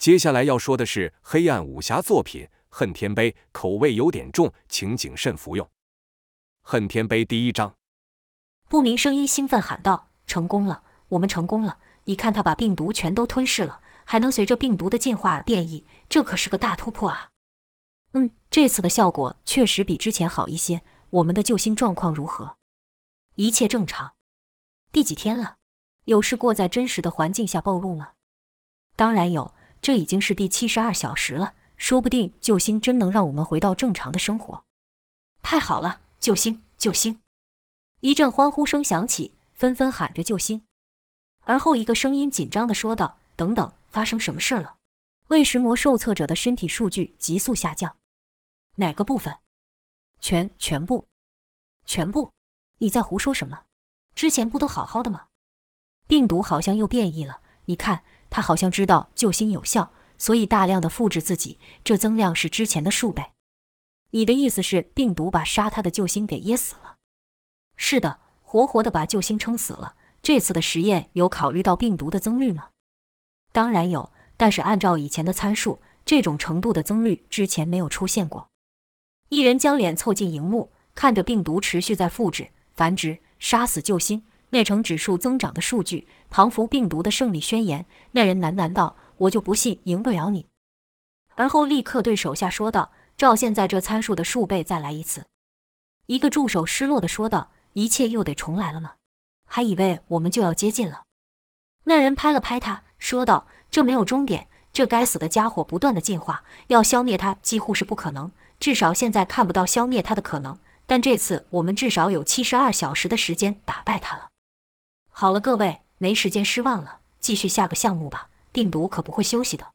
接下来要说的是黑暗武侠作品《恨天碑》，口味有点重，请谨慎服用。《恨天碑》第一章，不明声音兴奋喊道：“成功了，我们成功了！你看他把病毒全都吞噬了，还能随着病毒的进化而变异，这可是个大突破啊！”嗯，这次的效果确实比之前好一些。我们的救星状况如何？一切正常。第几天了？有试过在真实的环境下暴露吗？当然有。这已经是第七十二小时了，说不定救星真能让我们回到正常的生活。太好了，救星，救星！一阵欢呼声响起，纷纷喊着救星。而后一个声音紧张地说道：“等等，发生什么事了？为食魔受测者的身体数据急速下降。哪个部分？全全部？全部？你在胡说什么？之前不都好好的吗？病毒好像又变异了，你看。”他好像知道救星有效，所以大量的复制自己，这增量是之前的数倍。你的意思是病毒把杀他的救星给噎死了？是的，活活的把救星撑死了。这次的实验有考虑到病毒的增率吗？当然有，但是按照以前的参数，这种程度的增率之前没有出现过。一人将脸凑近荧幕，看着病毒持续在复制、繁殖、杀死救星。那呈指数增长的数据，仿佛病毒的胜利宣言。那人喃喃道：“我就不信赢不了你。”而后立刻对手下说道：“照现在这参数的数倍再来一次。”一个助手失落地说道：“一切又得重来了吗？还以为我们就要接近了。”那人拍了拍他，说道：“这没有终点，这该死的家伙不断的进化，要消灭他几乎是不可能。至少现在看不到消灭他的可能，但这次我们至少有七十二小时的时间打败他了。”好了，各位，没时间失望了，继续下个项目吧。病毒可不会休息的。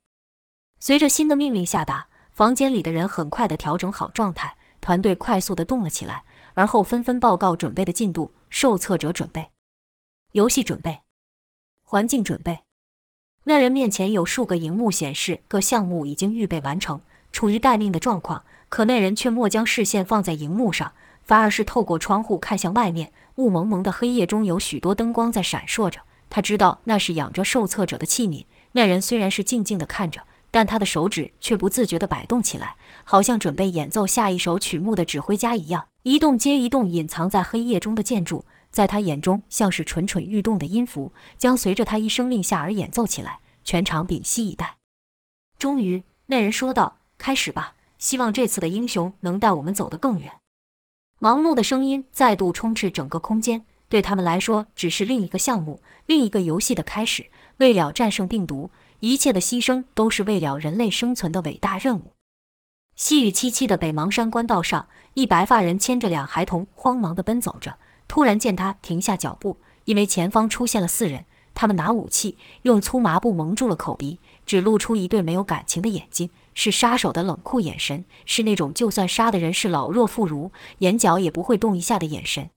随着新的命令下达，房间里的人很快地调整好状态，团队快速地动了起来，而后纷纷报告准备的进度。受测者准备，游戏准备，环境准备。那人面前有数个荧幕显示各项目已经预备完成，处于待命的状况。可那人却莫将视线放在荧幕上，反而是透过窗户看向外面。雾蒙蒙的黑夜中有许多灯光在闪烁着，他知道那是养着受测者的器皿。那人虽然是静静地看着，但他的手指却不自觉地摆动起来，好像准备演奏下一首曲目的指挥家一样。一动接一动，隐藏在黑夜中的建筑，在他眼中像是蠢蠢欲动的音符，将随着他一声令下而演奏起来。全场屏息以待。终于，那人说道：“开始吧，希望这次的英雄能带我们走得更远。”忙碌的声音再度充斥整个空间，对他们来说，只是另一个项目，另一个游戏的开始。为了战胜病毒，一切的牺牲都是为了人类生存的伟大任务。细雨凄凄的北邙山官道上，一白发人牵着两孩童，慌忙地奔走着。突然见他停下脚步，因为前方出现了四人，他们拿武器，用粗麻布蒙住了口鼻，只露出一对没有感情的眼睛。是杀手的冷酷眼神，是那种就算杀的人是老弱妇孺，眼角也不会动一下的眼神。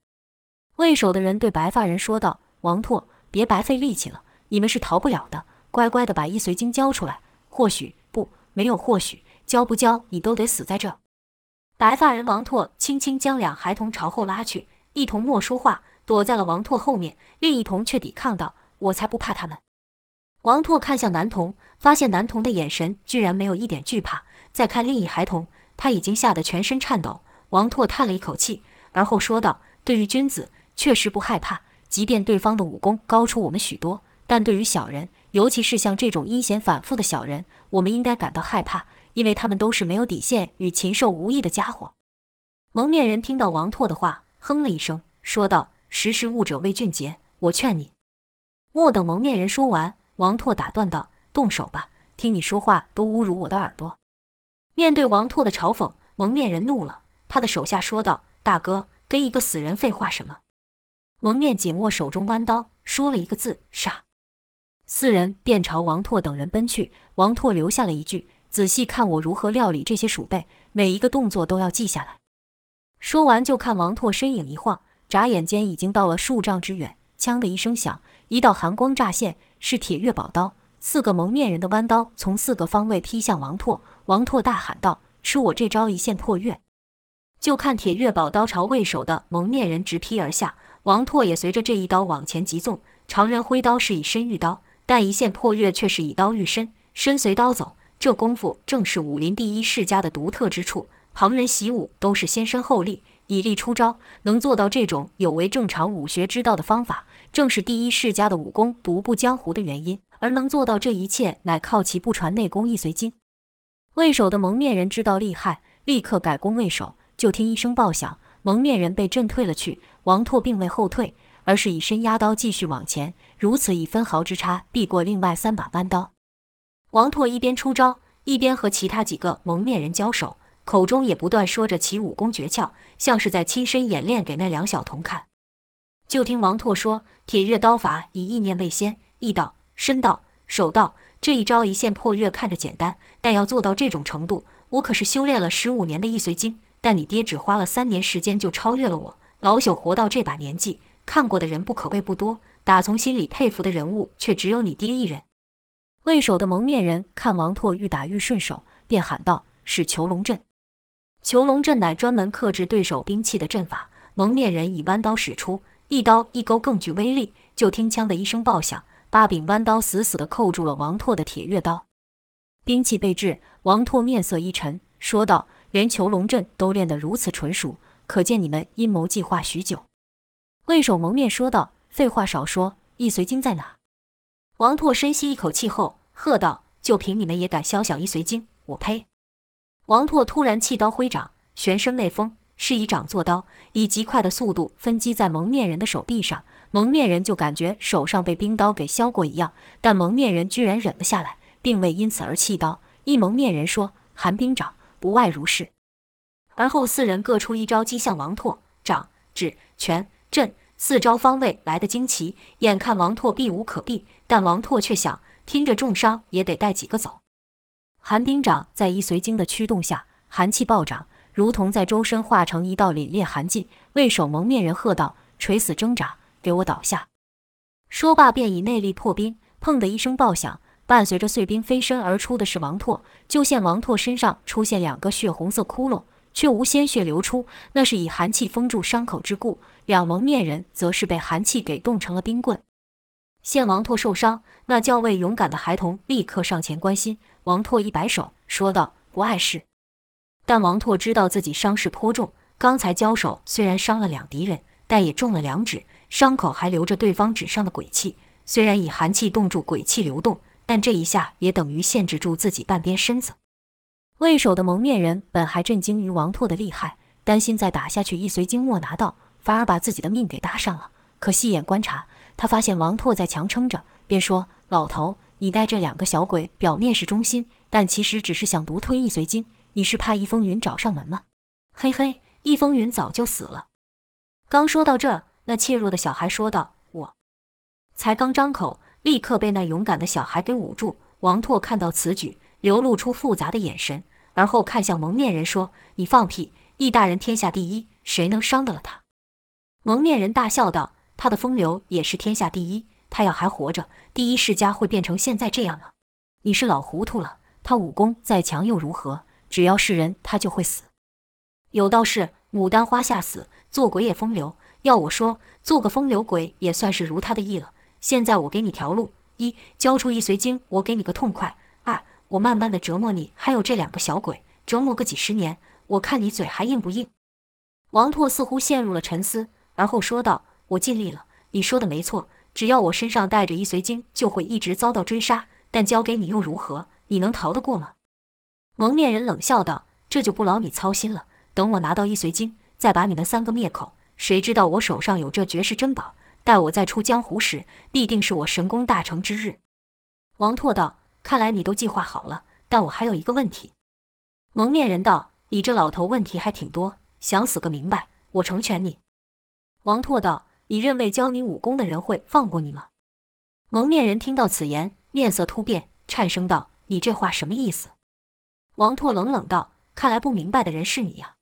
为首的人对白发人说道：“王拓，别白费力气了，你们是逃不了的，乖乖的把易随经交出来。或许不，没有或许，交不交你都得死在这。”白发人王拓轻轻将两孩童朝后拉去，一童莫说话，躲在了王拓后面，另一童却抵抗道：“我才不怕他们。”王拓看向男童，发现男童的眼神居然没有一点惧怕。再看另一孩童，他已经吓得全身颤抖。王拓叹了一口气，而后说道：“对于君子，确实不害怕，即便对方的武功高出我们许多；但对于小人，尤其是像这种阴险反复的小人，我们应该感到害怕，因为他们都是没有底线与禽兽无异的家伙。”蒙面人听到王拓的话，哼了一声，说道：“识时务者为俊杰，我劝你。”莫等蒙面人说完。王拓打断道：“动手吧！听你说话都侮辱我的耳朵。”面对王拓的嘲讽，蒙面人怒了。他的手下说道：“大哥，跟一个死人废话什么？”蒙面紧握手中弯刀，说了一个字：“杀。”四人便朝王拓等人奔去。王拓留下了一句：“仔细看我如何料理这些鼠辈，每一个动作都要记下来。”说完，就看王拓身影一晃，眨眼间已经到了数丈之远。枪的一声响，一道寒光乍现。是铁月宝刀，四个蒙面人的弯刀从四个方位劈向王拓。王拓大喊道：“吃我这招一线破月！”就看铁月宝刀朝为首的蒙面人直劈而下，王拓也随着这一刀往前急纵。常人挥刀是以身御刀，但一线破月却是以刀御身，身随刀走。这功夫正是武林第一世家的独特之处。旁人习武都是先身后力，以力出招，能做到这种有违正常武学之道的方法，正是第一世家的武功独步江湖的原因。而能做到这一切，乃靠其不传内功易随经。为首的蒙面人知道厉害，立刻改攻为首。就听一声爆响，蒙面人被震退了去。王拓并未后退，而是以身压刀继续往前，如此以分毫之差避过另外三把弯刀。王拓一边出招，一边和其他几个蒙面人交手，口中也不断说着其武功诀窍，像是在亲身演练给那两小童看。就听王拓说：“铁月刀法以意念为先，意道、身道、手道。”这一招一线破月看着简单，但要做到这种程度，我可是修炼了十五年的易随经。但你爹只花了三年时间就超越了我，老朽活到这把年纪，看过的人不可谓不多，打从心里佩服的人物却只有你爹一人。为首的蒙面人看王拓愈打愈顺手，便喊道：“是囚笼阵。”囚笼阵乃专门克制对手兵器的阵法。蒙面人以弯刀使出，一刀一钩更具威力。就听“锵”的一声爆响。八柄弯刀死死地扣住了王拓的铁月刀，兵器被制，王拓面色一沉，说道：“连囚笼阵都练得如此纯熟，可见你们阴谋计划许久。”魏首蒙面说道：“废话少说，易随经在哪？”王拓深吸一口气后喝道：“就凭你们也敢肖想易随经？我呸！”王拓突然弃刀挥掌，旋身内风，是以掌作刀，以极快的速度分击在蒙面人的手臂上。蒙面人就感觉手上被冰刀给削过一样，但蒙面人居然忍了下来，并未因此而弃刀。一蒙面人说：“寒冰掌，不外如是。”而后四人各出一招击向王拓，掌、指、拳、阵四招方位来得惊奇，眼看王拓避无可避，但王拓却想听着重伤也得带几个走。寒冰掌在易随经的驱动下，寒气暴涨，如同在周身化成一道凛冽寒劲。为首蒙面人喝道：“垂死挣扎！”给我倒下！说罢，便以内力破冰。砰的一声爆响，伴随着碎冰飞身而出的是王拓。就见王拓身上出现两个血红色窟窿，却无鲜血流出，那是以寒气封住伤口之故。两蒙面人则是被寒气给冻成了冰棍。见王拓受伤，那较为勇敢的孩童立刻上前关心。王拓一摆手，说道：“不碍事。”但王拓知道自己伤势颇重，刚才交手虽然伤了两敌人，但也中了两指。伤口还留着对方指上的鬼气，虽然以寒气冻住鬼气流动，但这一下也等于限制住自己半边身子。为首的蒙面人本还震惊于王拓的厉害，担心再打下去易随经莫拿到，反而把自己的命给搭上了。可细眼观察，他发现王拓在强撑着，便说：“老头，你带这两个小鬼，表面是忠心，但其实只是想独吞易随经。你是怕易风云找上门吗？”嘿嘿，易风云早就死了。刚说到这。那怯弱的小孩说道：“我才刚张口，立刻被那勇敢的小孩给捂住。”王拓看到此举，流露出复杂的眼神，而后看向蒙面人说：“你放屁！易大人天下第一，谁能伤得了他？”蒙面人大笑道：“他的风流也是天下第一，他要还活着，第一世家会变成现在这样吗？你是老糊涂了。他武功再强又如何？只要是人，他就会死。有道是牡丹花下死，做鬼也风流。”要我说，做个风流鬼也算是如他的意了。现在我给你条路：一，交出易随经，我给你个痛快；二，我慢慢的折磨你，还有这两个小鬼，折磨个几十年，我看你嘴还硬不硬。王拓似乎陷入了沉思，而后说道：“我尽力了，你说的没错。只要我身上带着易随经，就会一直遭到追杀。但交给你又如何？你能逃得过吗？”蒙面人冷笑道：“这就不劳你操心了。等我拿到易髓经，再把你们三个灭口。”谁知道我手上有这绝世珍宝？待我再出江湖时，必定是我神功大成之日。王拓道：“看来你都计划好了，但我还有一个问题。”蒙面人道：“你这老头问题还挺多，想死个明白，我成全你。”王拓道：“你认为教你武功的人会放过你吗？”蒙面人听到此言，面色突变，颤声道：“你这话什么意思？”王拓冷冷道：“看来不明白的人是你呀。”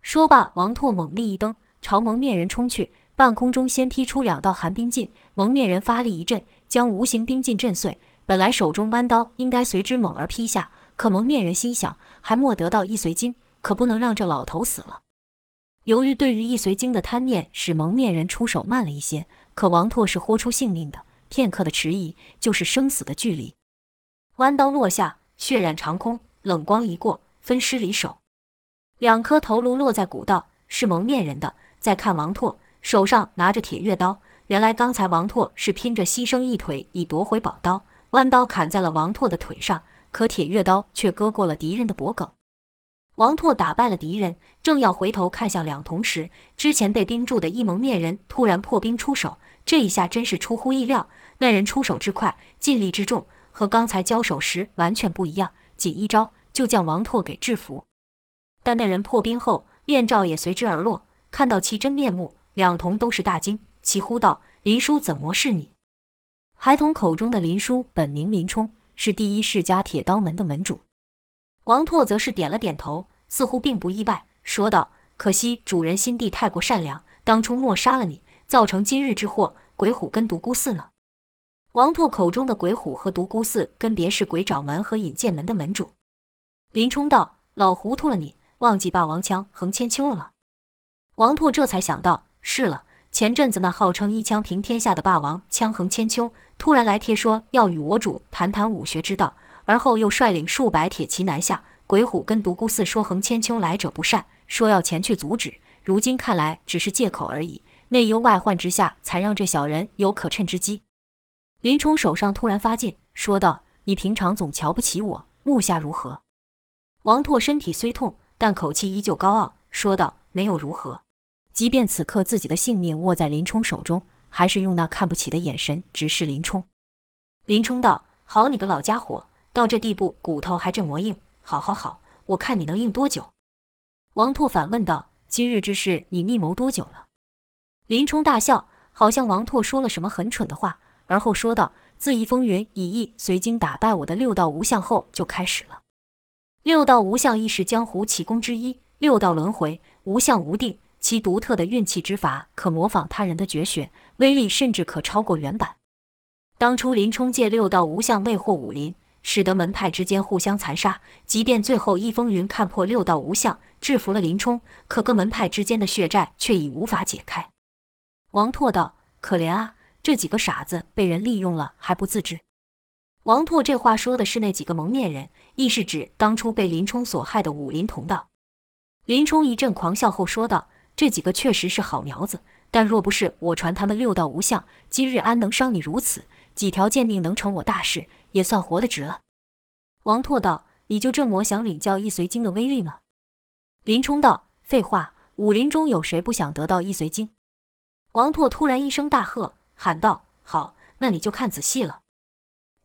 说罢，王拓猛力一蹬。朝蒙面人冲去，半空中先劈出两道寒冰劲，蒙面人发力一震，将无形冰劲震碎。本来手中弯刀应该随之猛而劈下，可蒙面人心想，还没得到易随经，可不能让这老头死了。由于对于易随经的贪念，使蒙面人出手慢了一些。可王拓是豁出性命的，片刻的迟疑就是生死的距离。弯刀落下，血染长空，冷光一过，分尸离手。两颗头颅落在古道，是蒙面人的。再看王拓，手上拿着铁月刀。原来刚才王拓是拼着牺牲一腿以夺回宝刀，弯刀砍在了王拓的腿上，可铁月刀却割过了敌人的脖梗。王拓打败了敌人，正要回头看向两童时，之前被盯住的一蒙面人突然破冰出手，这一下真是出乎意料。那人出手之快，劲力之重，和刚才交手时完全不一样，仅一招就将王拓给制服。但那人破冰后，面罩也随之而落，看到其真面目，两童都是大惊。齐呼道：“林叔怎么是你？”孩童口中的林叔本名林冲，是第一世家铁刀门的门主。王拓则是点了点头，似乎并不意外，说道：“可惜主人心地太过善良，当初莫杀了你，造成今日之祸。鬼虎跟独孤寺呢？”王拓口中的鬼虎和独孤寺，分别是鬼爪门和引剑门的门主。林冲道：“老糊涂了你，忘记霸王枪横千秋了吗？”王拓这才想到，是了。前阵子那号称一枪平天下的霸王枪横千秋，突然来贴说要与我主谈谈武学之道，而后又率领数百铁骑南下。鬼虎跟独孤寺说横千秋来者不善，说要前去阻止。如今看来只是借口而已，内忧外患之下，才让这小人有可趁之机。林冲手上突然发劲，说道：“你平常总瞧不起我，目下如何？”王拓身体虽痛，但口气依旧高傲，说道：“没有如何。”即便此刻自己的性命握在林冲手中，还是用那看不起的眼神直视林冲。林冲道：“好你个老家伙，到这地步骨头还这么硬，好好好，我看你能硬多久？”王拓反问道：“今日之事，你密谋多久了？”林冲大笑，好像王拓说了什么很蠢的话，而后说道：“自易风云以易随经打败我的六道无相后就开始了。六道无相亦是江湖奇功之一，六道轮回，无相无定。”其独特的运气之法，可模仿他人的绝学，威力甚至可超过原版。当初林冲借六道无相魅惑武林，使得门派之间互相残杀。即便最后易风云看破六道无相，制服了林冲，可各门派之间的血债却已无法解开。王拓道：“可怜啊，这几个傻子被人利用了还不自知。”王拓这话说的是那几个蒙面人，亦是指当初被林冲所害的武林同道。林冲一阵狂笑后说道。这几个确实是好苗子，但若不是我传他们六道无相，今日安能伤你如此？几条贱命能成我大事，也算活得值了。王拓道：“你就这么想领教易随经的威力吗？”林冲道：“废话，武林中有谁不想得到易随经？”王拓突然一声大喝，喊道：“好，那你就看仔细了。”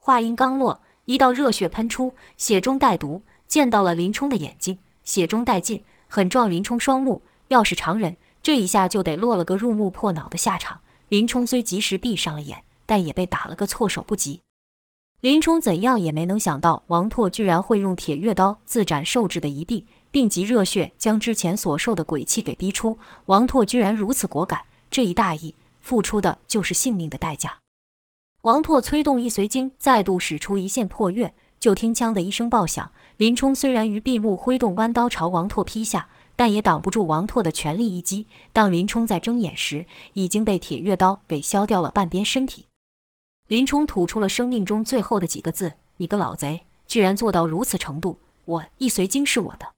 话音刚落，一道热血喷出，血中带毒，溅到了林冲的眼睛，血中带劲，狠撞林冲双目。要是常人，这一下就得落了个入目破脑的下场。林冲虽及时闭上了眼，但也被打了个措手不及。林冲怎样也没能想到，王拓居然会用铁月刀自斩受制的一臂，并集热血将之前所受的鬼气给逼出。王拓居然如此果敢，这一大意，付出的就是性命的代价。王拓催动易随经，再度使出一线破月，就听“枪”的一声爆响。林冲虽然于闭目挥动弯刀朝王拓劈下。但也挡不住王拓的全力一击。当林冲在睁眼时，已经被铁月刀给削掉了半边身体。林冲吐出了生命中最后的几个字：“你个老贼，居然做到如此程度！我易随经是我的。”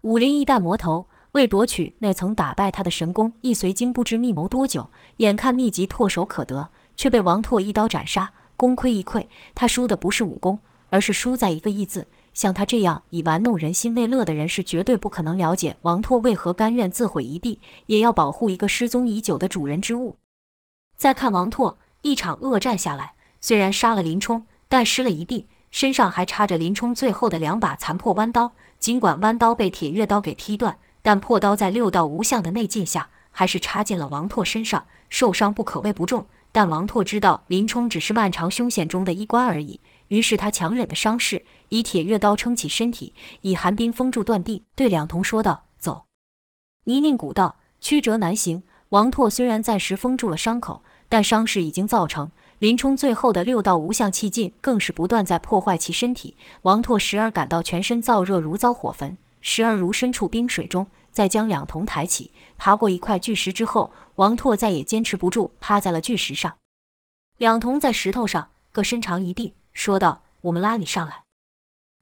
武林一代魔头为夺取那曾打败他的神功易随经，不知密谋多久，眼看秘籍唾手可得，却被王拓一刀斩杀，功亏一篑。他输的不是武功，而是输在一个“易”字。像他这样以玩弄人心为乐的人，是绝对不可能了解王拓为何甘愿自毁一臂，也要保护一个失踪已久的主人之物。再看王拓，一场恶战下来，虽然杀了林冲，但失了一臂，身上还插着林冲最后的两把残破弯刀。尽管弯刀被铁月刀给劈断，但破刀在六道无相的内劲下，还是插进了王拓身上，受伤不可谓不重。但王拓知道林冲只是漫长凶险中的一关而已。于是他强忍的伤势，以铁月刀撑起身体，以寒冰封住断臂，对两童说道：“走。”泥泞古道曲折难行，王拓虽然暂时封住了伤口，但伤势已经造成。林冲最后的六道无相气劲，更是不断在破坏其身体。王拓时而感到全身燥热如遭火焚，时而如身处冰水中。再将两童抬起，爬过一块巨石之后，王拓再也坚持不住，趴在了巨石上。两童在石头上各伸长一臂。说道：“我们拉你上来。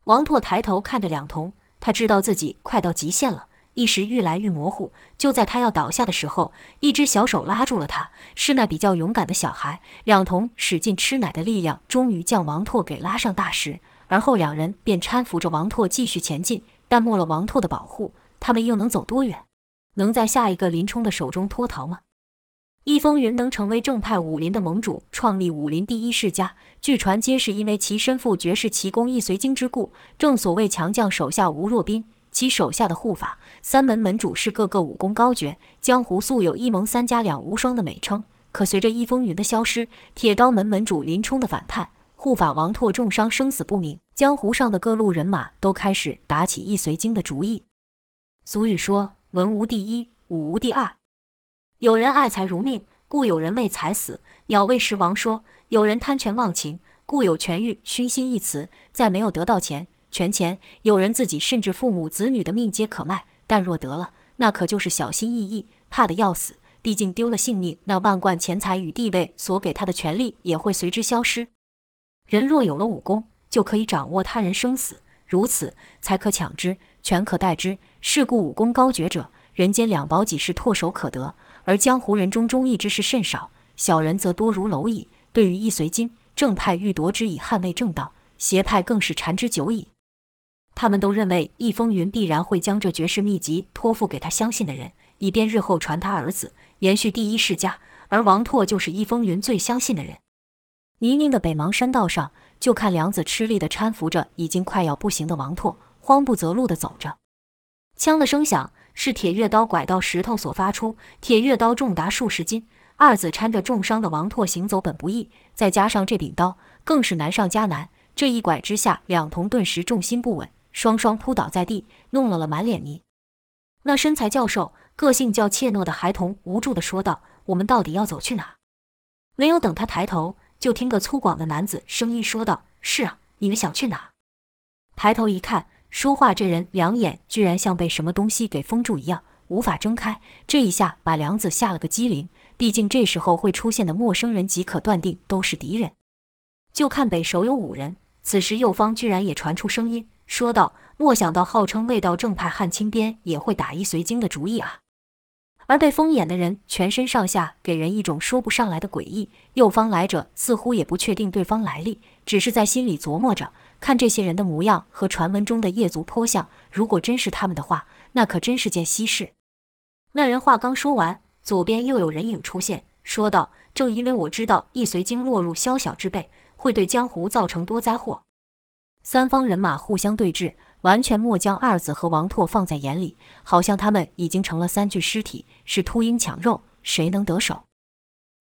王拓抬头看着两童，他知道自己快到极限了，意识愈来愈模糊。就在他要倒下的时候，一只小手拉住了他，是那比较勇敢的小孩。两童使尽吃奶的力量，终于将王拓给拉上大石，而后两人便搀扶着王拓继续前进。但没了王拓的保护，他们又能走多远？能在下一个林冲的手中脱逃吗？易风云能成为正派武林的盟主，创立武林第一世家，据传皆是因为其身负绝世奇功易随经之故。正所谓强将手下无弱兵，其手下的护法三门门主是个个武功高绝，江湖素有一盟三家两无双的美称。可随着易风云的消失，铁刀门门主林冲的反叛，护法王拓重伤生死不明，江湖上的各路人马都开始打起易随经的主意。俗语说：“文无第一，武无第二。”有人爱财如命，故有人为财死。鸟为食亡说，有人贪权忘情，故有权欲熏心一词。再没有得到钱权钱，有人自己甚至父母子女的命皆可卖。但若得了，那可就是小心翼翼，怕得要死。毕竟丢了性命，那万贯钱财与地位所给他的权利也会随之消失。人若有了武功，就可以掌握他人生死，如此才可抢之，权可代之。是故武功高绝者，人间两宝几是唾手可得。而江湖人中忠义之士甚少，小人则多如蝼蚁。对于易随经，正派欲夺之以捍卫正道，邪派更是缠之久矣。他们都认为易风云必然会将这绝世秘籍托付给他相信的人，以便日后传他儿子，延续第一世家。而王拓就是易风云最相信的人。泥泞的北邙山道上，就看梁子吃力地搀扶着已经快要不行的王拓，慌不择路地走着。枪的声响。是铁月刀拐到石头所发出，铁月刀重达数十斤，二子搀着重伤的王拓行走本不易，再加上这柄刀，更是难上加难。这一拐之下，两童顿时重心不稳，双双扑倒在地，弄了了满脸泥。那身材较瘦、个性较怯懦的孩童无助地说道：“我们到底要走去哪？”没有等他抬头，就听个粗犷的男子声音说道：“是啊，你们想去哪？”抬头一看。说话这人两眼居然像被什么东西给封住一样，无法睁开。这一下把梁子吓了个机灵。毕竟这时候会出现的陌生人，即可断定都是敌人。就看北首有五人，此时右方居然也传出声音，说道：“莫想到号称未道正派汉青边也会打易随经的主意啊！”而被封眼的人全身上下给人一种说不上来的诡异。右方来者似乎也不确定对方来历，只是在心里琢磨着。看这些人的模样和传闻中的夜族颇像，如果真是他们的话，那可真是件稀事。那人话刚说完，左边又有人影出现，说道：“正因为我知道易随经落入宵小之辈，会对江湖造成多灾祸。”三方人马互相对峙，完全没将二子和王拓放在眼里，好像他们已经成了三具尸体，是秃鹰抢肉，谁能得手？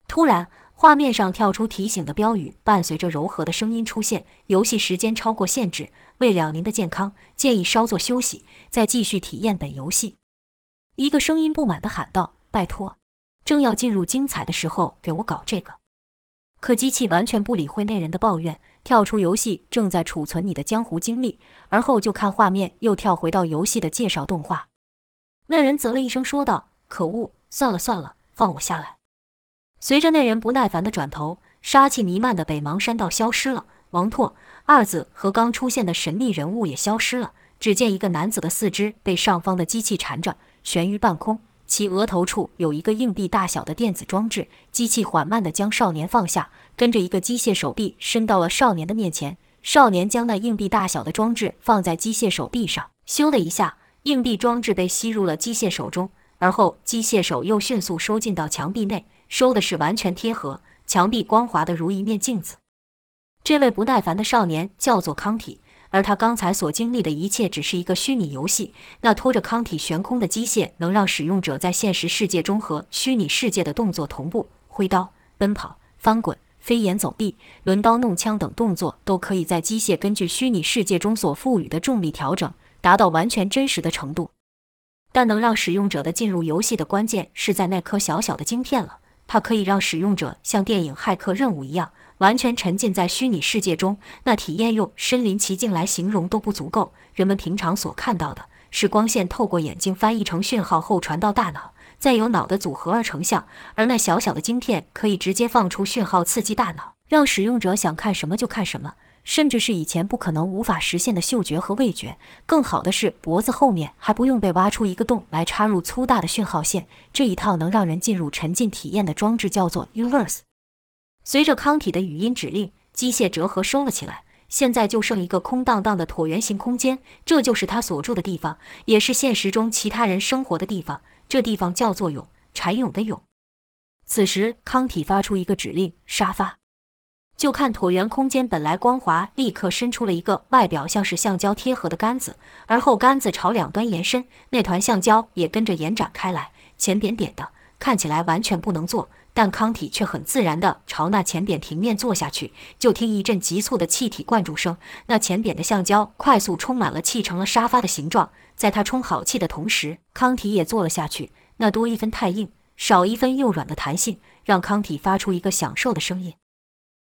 突然。画面上跳出提醒的标语，伴随着柔和的声音出现：“游戏时间超过限制，为了您的健康，建议稍作休息，再继续体验本游戏。”一个声音不满地喊道：“拜托，正要进入精彩的时候，给我搞这个！”可机器完全不理会那人的抱怨，跳出游戏正在储存你的江湖经历，而后就看画面又跳回到游戏的介绍动画。那人啧了一声说道：“可恶，算了算了，放我下来。”随着那人不耐烦的转头，杀气弥漫的北邙山道消失了，王拓、二子和刚出现的神秘人物也消失了。只见一个男子的四肢被上方的机器缠着，悬于半空，其额头处有一个硬币大小的电子装置。机器缓慢地将少年放下，跟着一个机械手臂伸到了少年的面前。少年将那硬币大小的装置放在机械手臂上，咻的一下，硬币装置被吸入了机械手中，而后机械手又迅速收进到墙壁内。收的是完全贴合，墙壁光滑得如一面镜子。这位不耐烦的少年叫做康体，而他刚才所经历的一切只是一个虚拟游戏。那拖着康体悬空的机械，能让使用者在现实世界中和虚拟世界的动作同步，挥刀、奔跑、翻滚、飞檐走壁、抡刀弄枪等动作，都可以在机械根据虚拟世界中所赋予的重力调整，达到完全真实的程度。但能让使用者的进入游戏的关键，是在那颗小小的晶片了。它可以让使用者像电影《骇客任务》一样，完全沉浸在虚拟世界中。那体验用身临其境来形容都不足够。人们平常所看到的是光线透过眼睛翻译成讯号后传到大脑，再由脑的组合而成像。而那小小的晶片可以直接放出讯号，刺激大脑，让使用者想看什么就看什么。甚至是以前不可能无法实现的嗅觉和味觉。更好的是，脖子后面还不用被挖出一个洞来插入粗大的讯号线。这一套能让人进入沉浸体验的装置叫做 Uverse。随着康体的语音指令，机械折合收了起来。现在就剩一个空荡荡的椭圆形空间，这就是他所住的地方，也是现实中其他人生活的地方。这地方叫做蛹，蚕蛹的蛹。此时，康体发出一个指令：沙发。就看椭圆空间本来光滑，立刻伸出了一个外表像是橡胶贴合的杆子，而后杆子朝两端延伸，那团橡胶也跟着延展开来，浅扁扁的，看起来完全不能坐。但康体却很自然地朝那前扁平面坐下去，就听一阵急促的气体灌注声，那前扁的橡胶快速充满了气，成了沙发的形状。在他充好气的同时，康体也坐了下去。那多一分太硬，少一分又软的弹性，让康体发出一个享受的声音。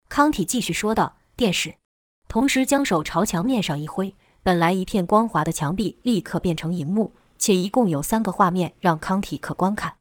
康体继续说道：“电视。”同时将手朝墙面上一挥，本来一片光滑的墙壁立刻变成荧幕，且一共有三个画面让康体可观看。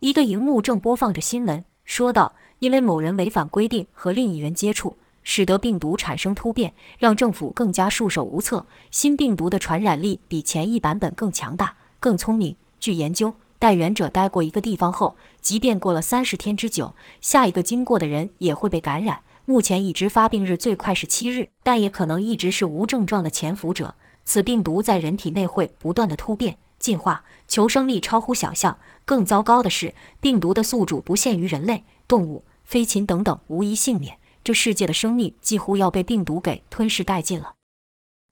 一个荧幕正播放着新闻，说道：“因为某人违反规定和另一人接触，使得病毒产生突变，让政府更加束手无策。新病毒的传染力比前一版本更强大、更聪明。据研究，带源者待过一个地方后，即便过了三十天之久，下一个经过的人也会被感染。目前已知发病日最快是七日，但也可能一直是无症状的潜伏者。此病毒在人体内会不断的突变。”进化，求生力超乎想象。更糟糕的是，病毒的宿主不限于人类、动物、飞禽等等，无一幸免。这世界的生命几乎要被病毒给吞噬殆尽了。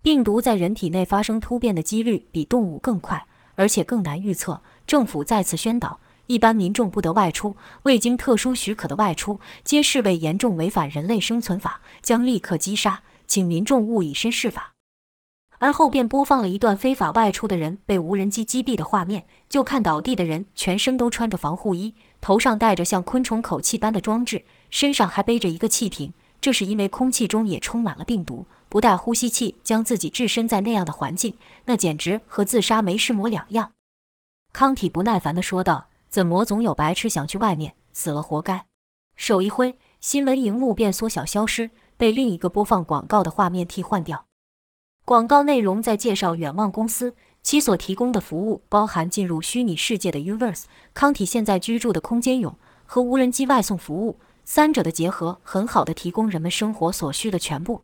病毒在人体内发生突变的几率比动物更快，而且更难预测。政府再次宣导，一般民众不得外出，未经特殊许可的外出，皆视为严重违反人类生存法，将立刻击杀。请民众勿以身试法。而后便播放了一段非法外出的人被无人机击毙的画面，就看倒地的人全身都穿着防护衣，头上戴着像昆虫口气般的装置，身上还背着一个气瓶。这是因为空气中也充满了病毒，不带呼吸器将自己置身在那样的环境，那简直和自杀没什么两样。康体不耐烦地说道：“怎么总有白痴想去外面？死了活该！”手一挥，新闻荧幕便缩小消失，被另一个播放广告的画面替换掉。广告内容在介绍远望公司，其所提供的服务包含进入虚拟世界的 Universe、康体现在居住的空间泳和无人机外送服务，三者的结合很好的提供人们生活所需的全部。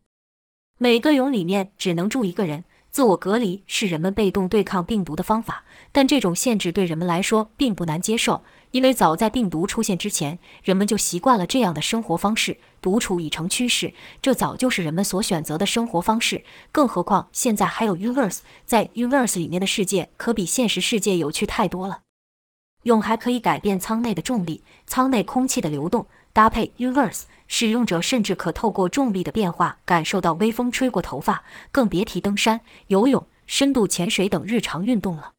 每个泳里面只能住一个人。自我隔离是人们被动对抗病毒的方法，但这种限制对人们来说并不难接受，因为早在病毒出现之前，人们就习惯了这样的生活方式。独处已成趋势，这早就是人们所选择的生活方式。更何况现在还有 Universe，在 Universe 里面的世界可比现实世界有趣太多了。用还可以改变舱内的重力、舱内空气的流动。搭配 Universe 使用者甚至可透过重力的变化感受到微风吹过头发，更别提登山、游泳、深度潜水等日常运动了。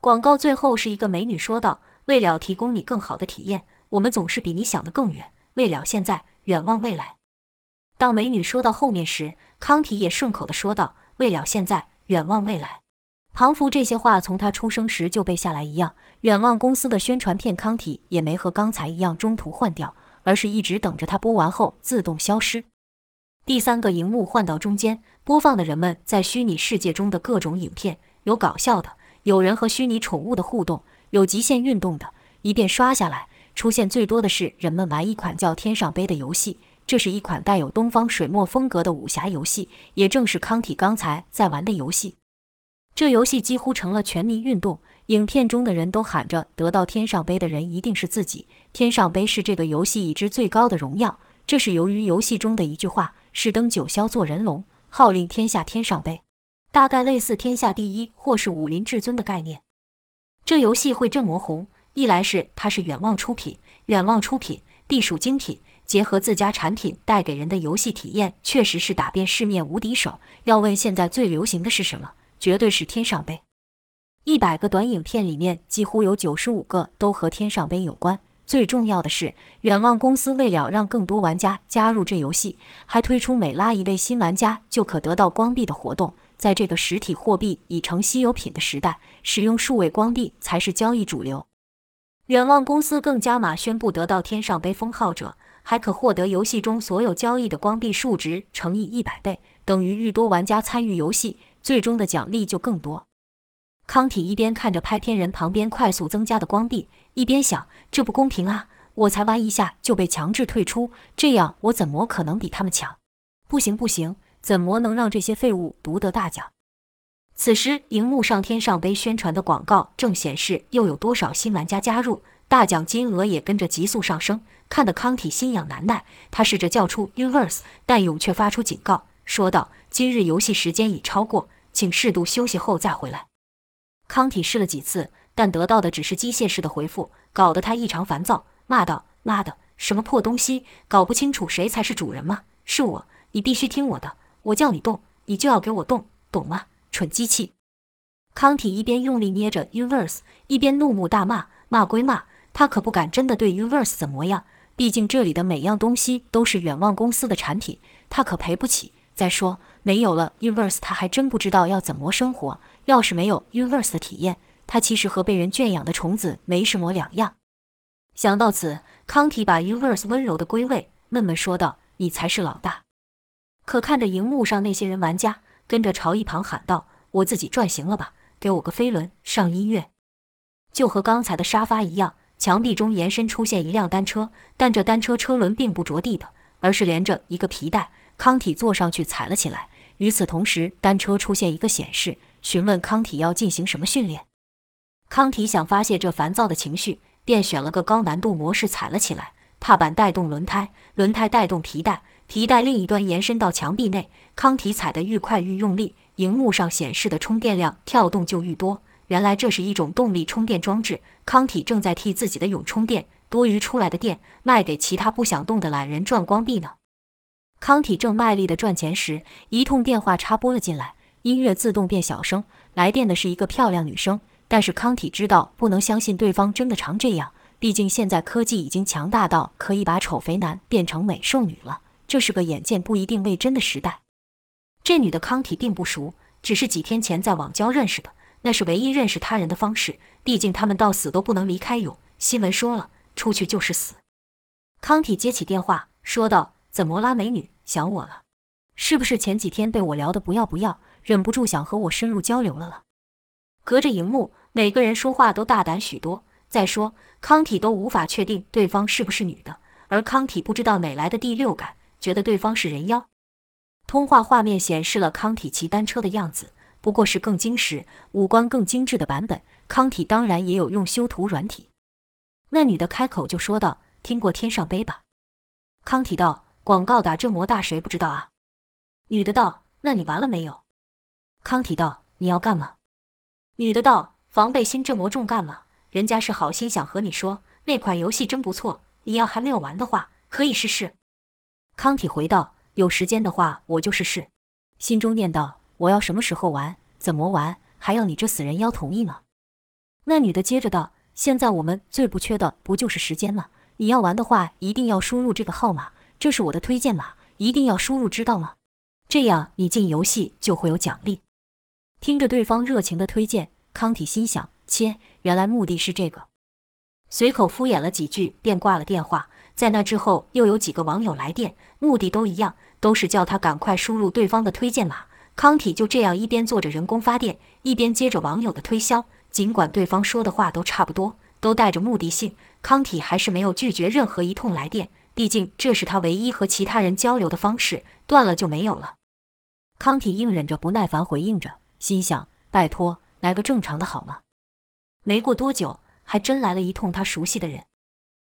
广告最后是一个美女说道：“为了提供你更好的体验，我们总是比你想的更远。为了现在，远望未来。”当美女说到后面时，康体也顺口地说道：“为了现在，远望未来。”庞福这些话从他出生时就背下来一样。远望公司的宣传片，康体也没和刚才一样中途换掉。而是一直等着它播完后自动消失。第三个荧幕换到中间，播放的人们在虚拟世界中的各种影片，有搞笑的，有人和虚拟宠物的互动，有极限运动的。一遍刷下来，出现最多的是人们玩一款叫《天上杯》的游戏。这是一款带有东方水墨风格的武侠游戏，也正是康体刚才在玩的游戏。这游戏几乎成了全民运动。影片中的人都喊着：“得到天上杯的人一定是自己。天上杯是这个游戏已知最高的荣耀。这是由于游戏中的一句话：‘是登九霄做人龙，号令天下天上杯’，大概类似天下第一或是武林至尊的概念。这游戏会这么红，一来是它是远望出品，远望出品必属精品，结合自家产品带给人的游戏体验，确实是打遍市面无敌手。要问现在最流行的是什么，绝对是天上杯。”一百个短影片里面，几乎有九十五个都和天上杯有关。最重要的是，远望公司为了让更多玩家加入这游戏，还推出每拉一位新玩家就可得到光币的活动。在这个实体货币已成稀有品的时代，使用数位光币才是交易主流。远望公司更加码宣布，得到天上杯封号者，还可获得游戏中所有交易的光币数值乘以一百倍，等于愈多玩家参与游戏，最终的奖励就更多。康体一边看着拍片人旁边快速增加的光币，一边想：这不公平啊！我才玩一下就被强制退出，这样我怎么可能比他们强？不行不行，怎么能让这些废物独得大奖？此时，荧幕上天上杯宣传的广告正显示又有多少新玩家加入，大奖金额也跟着急速上升，看得康体心痒难耐。他试着叫出 Universe，但勇却发出警告，说道：“今日游戏时间已超过，请适度休息后再回来。”康体试了几次，但得到的只是机械式的回复，搞得他异常烦躁，骂道：“妈的，什么破东西，搞不清楚谁才是主人吗？是我，你必须听我的，我叫你动，你就要给我动，懂吗？蠢机器！”康体一边用力捏着 Universe，一边怒目大骂。骂归骂，他可不敢真的对 Universe 怎么样，毕竟这里的每样东西都是远望公司的产品，他可赔不起。再说，没有了 Universe，他还真不知道要怎么生活。要是没有 Universe 的体验，他其实和被人圈养的虫子没什么两样。想到此，康体把 Universe 温柔地归位，闷闷说道：“你才是老大。”可看着荧幕上那些人玩家，跟着朝一旁喊道：“我自己转行了吧，给我个飞轮，上音乐。”就和刚才的沙发一样，墙壁中延伸出现一辆单车，但这单车车轮并不着地的，而是连着一个皮带。康体坐上去踩了起来。与此同时，单车出现一个显示。询问康体要进行什么训练，康体想发泄这烦躁的情绪，便选了个高难度模式踩了起来。踏板带动轮胎，轮胎带动皮带，皮带另一端延伸到墙壁内。康体踩得愈快愈用力，荧幕上显示的充电量跳动就愈多。原来这是一种动力充电装置。康体正在替自己的蛹充电，多余出来的电卖给其他不想动的懒人赚光币呢。康体正卖力地赚钱时，一通电话插拨了进来。音乐自动变小声，来电的是一个漂亮女生，但是康体知道不能相信对方真的常这样，毕竟现在科技已经强大到可以把丑肥男变成美瘦女了，这是个眼见不一定为真的时代。这女的康体并不熟，只是几天前在网交认识的，那是唯一认识他人的方式，毕竟他们到死都不能离开蛹。新闻说了，出去就是死。康体接起电话，说道：“怎么啦，美女，想我了？是不是前几天被我聊得不要不要？”忍不住想和我深入交流了了。隔着荧幕，每个人说话都大胆许多。再说，康体都无法确定对方是不是女的，而康体不知道哪来的第六感，觉得对方是人妖。通话画面显示了康体骑单车的样子，不过是更精实、五官更精致的版本。康体当然也有用修图软体。那女的开口就说道：“听过天上杯吧？”康体道：“广告打这么大，谁不知道啊？”女的道：“那你玩了没有？”康体道：“你要干嘛？”女的道：“防备心这么重干嘛？人家是好心想和你说，那款游戏真不错，你要还没有玩的话，可以试试。”康体回道：“有时间的话，我就试试。”心中念道：“我要什么时候玩，怎么玩，还要你这死人妖同意吗？”那女的接着道：“现在我们最不缺的不就是时间吗？你要玩的话，一定要输入这个号码，这是我的推荐码，一定要输入，知道吗？这样你进游戏就会有奖励。”听着对方热情的推荐，康体心想：切，原来目的是这个。随口敷衍了几句，便挂了电话。在那之后，又有几个网友来电，目的都一样，都是叫他赶快输入对方的推荐码。康体就这样一边做着人工发电，一边接着网友的推销。尽管对方说的话都差不多，都带着目的性，康体还是没有拒绝任何一通来电。毕竟这是他唯一和其他人交流的方式，断了就没有了。康体硬忍着不耐烦回应着。心想：拜托，来个正常的好吗？没过多久，还真来了一通他熟悉的人。